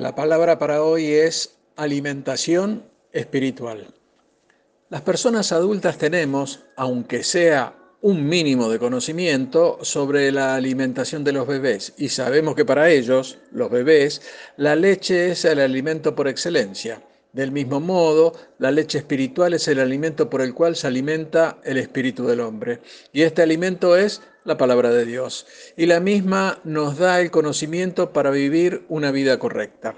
La palabra para hoy es alimentación espiritual. Las personas adultas tenemos, aunque sea un mínimo de conocimiento sobre la alimentación de los bebés y sabemos que para ellos, los bebés, la leche es el alimento por excelencia. Del mismo modo, la leche espiritual es el alimento por el cual se alimenta el espíritu del hombre. Y este alimento es la palabra de Dios. Y la misma nos da el conocimiento para vivir una vida correcta.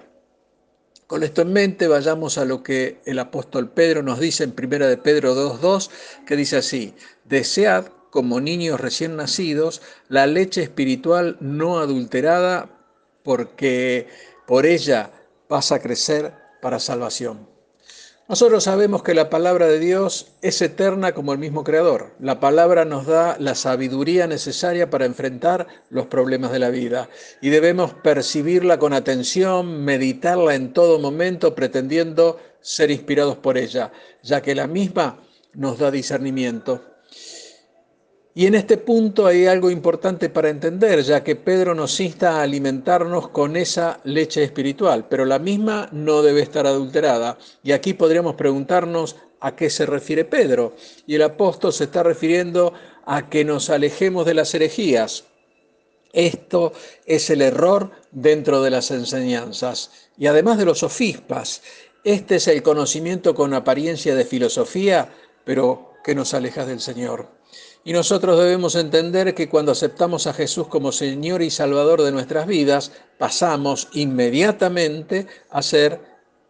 Con esto en mente, vayamos a lo que el apóstol Pedro nos dice en 1 de Pedro 2.2, que dice así, desead como niños recién nacidos la leche espiritual no adulterada, porque por ella vas a crecer para salvación. Nosotros sabemos que la palabra de Dios es eterna como el mismo Creador. La palabra nos da la sabiduría necesaria para enfrentar los problemas de la vida y debemos percibirla con atención, meditarla en todo momento, pretendiendo ser inspirados por ella, ya que la misma nos da discernimiento. Y en este punto hay algo importante para entender, ya que Pedro nos insta a alimentarnos con esa leche espiritual, pero la misma no debe estar adulterada. Y aquí podríamos preguntarnos a qué se refiere Pedro. Y el apóstol se está refiriendo a que nos alejemos de las herejías. Esto es el error dentro de las enseñanzas. Y además de los sofispas, este es el conocimiento con apariencia de filosofía, pero que nos aleja del Señor. Y nosotros debemos entender que cuando aceptamos a Jesús como Señor y Salvador de nuestras vidas, pasamos inmediatamente a ser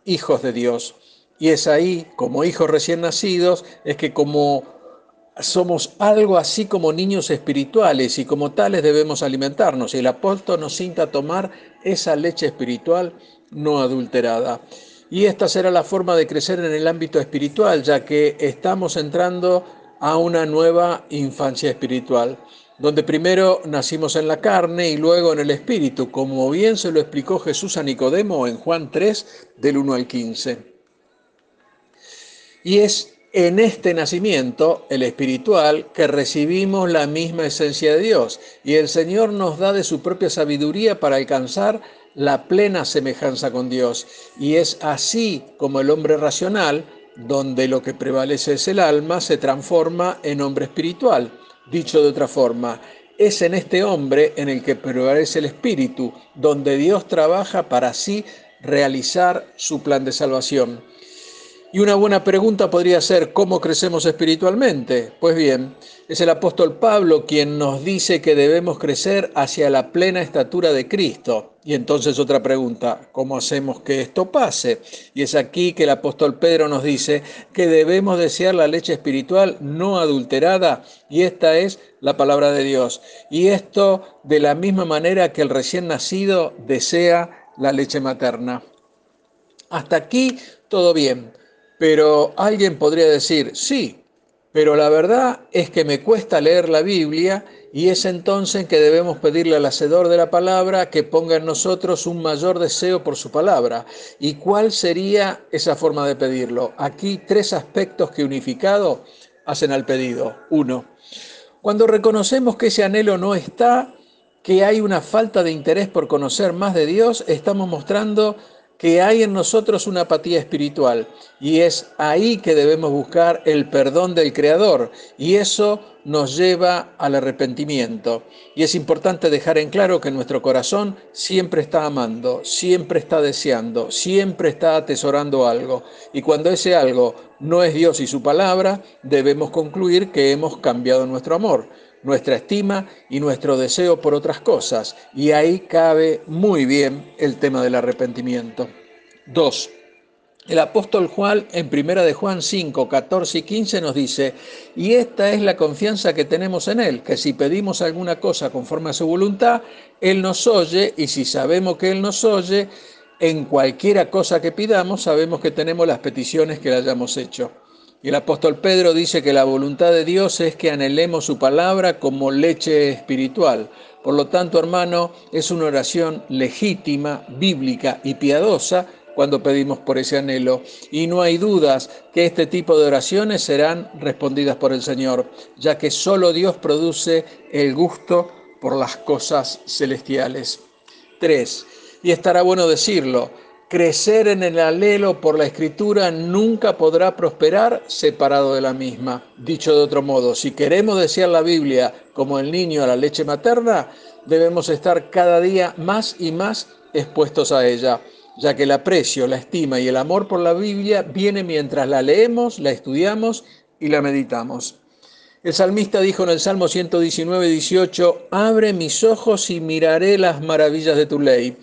hijos de Dios. Y es ahí, como hijos recién nacidos, es que como somos algo así como niños espirituales y como tales debemos alimentarnos. Y el apóstol nos cinta a tomar esa leche espiritual no adulterada. Y esta será la forma de crecer en el ámbito espiritual, ya que estamos entrando a una nueva infancia espiritual, donde primero nacimos en la carne y luego en el espíritu, como bien se lo explicó Jesús a Nicodemo en Juan 3, del 1 al 15. Y es en este nacimiento, el espiritual, que recibimos la misma esencia de Dios, y el Señor nos da de su propia sabiduría para alcanzar la plena semejanza con Dios. Y es así como el hombre racional donde lo que prevalece es el alma, se transforma en hombre espiritual. Dicho de otra forma, es en este hombre en el que prevalece el espíritu, donde Dios trabaja para así realizar su plan de salvación. Y una buena pregunta podría ser, ¿cómo crecemos espiritualmente? Pues bien, es el apóstol Pablo quien nos dice que debemos crecer hacia la plena estatura de Cristo. Y entonces otra pregunta, ¿cómo hacemos que esto pase? Y es aquí que el apóstol Pedro nos dice que debemos desear la leche espiritual no adulterada, y esta es la palabra de Dios. Y esto de la misma manera que el recién nacido desea la leche materna. Hasta aquí todo bien. Pero alguien podría decir, sí, pero la verdad es que me cuesta leer la Biblia y es entonces que debemos pedirle al hacedor de la palabra que ponga en nosotros un mayor deseo por su palabra. ¿Y cuál sería esa forma de pedirlo? Aquí tres aspectos que unificado hacen al pedido. Uno, cuando reconocemos que ese anhelo no está, que hay una falta de interés por conocer más de Dios, estamos mostrando que hay en nosotros una apatía espiritual y es ahí que debemos buscar el perdón del Creador y eso nos lleva al arrepentimiento. Y es importante dejar en claro que nuestro corazón siempre está amando, siempre está deseando, siempre está atesorando algo. Y cuando ese algo no es Dios y su palabra, debemos concluir que hemos cambiado nuestro amor nuestra estima y nuestro deseo por otras cosas. Y ahí cabe muy bien el tema del arrepentimiento. 2. El apóstol Juan en primera de Juan 5, 14 y 15 nos dice, y esta es la confianza que tenemos en Él, que si pedimos alguna cosa conforme a su voluntad, Él nos oye, y si sabemos que Él nos oye, en cualquiera cosa que pidamos, sabemos que tenemos las peticiones que le hayamos hecho. Y el apóstol Pedro dice que la voluntad de Dios es que anhelemos su palabra como leche espiritual. Por lo tanto, hermano, es una oración legítima, bíblica y piadosa cuando pedimos por ese anhelo. Y no hay dudas que este tipo de oraciones serán respondidas por el Señor, ya que solo Dios produce el gusto por las cosas celestiales. 3. Y estará bueno decirlo, crecer en el alelo por la escritura nunca podrá prosperar separado de la misma. Dicho de otro modo, si queremos desear la Biblia como el niño a la leche materna, debemos estar cada día más y más expuestos a ella, ya que el aprecio, la estima y el amor por la Biblia viene mientras la leemos, la estudiamos y la meditamos. El salmista dijo en el Salmo 119, 18, Abre mis ojos y miraré las maravillas de tu ley.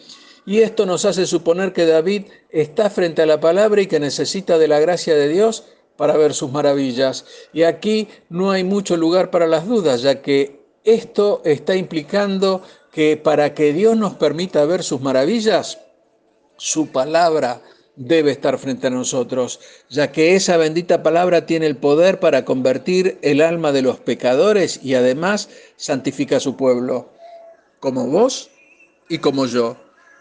Y esto nos hace suponer que David está frente a la palabra y que necesita de la gracia de Dios para ver sus maravillas. Y aquí no hay mucho lugar para las dudas, ya que esto está implicando que para que Dios nos permita ver sus maravillas, su palabra debe estar frente a nosotros, ya que esa bendita palabra tiene el poder para convertir el alma de los pecadores y además santifica a su pueblo, como vos y como yo.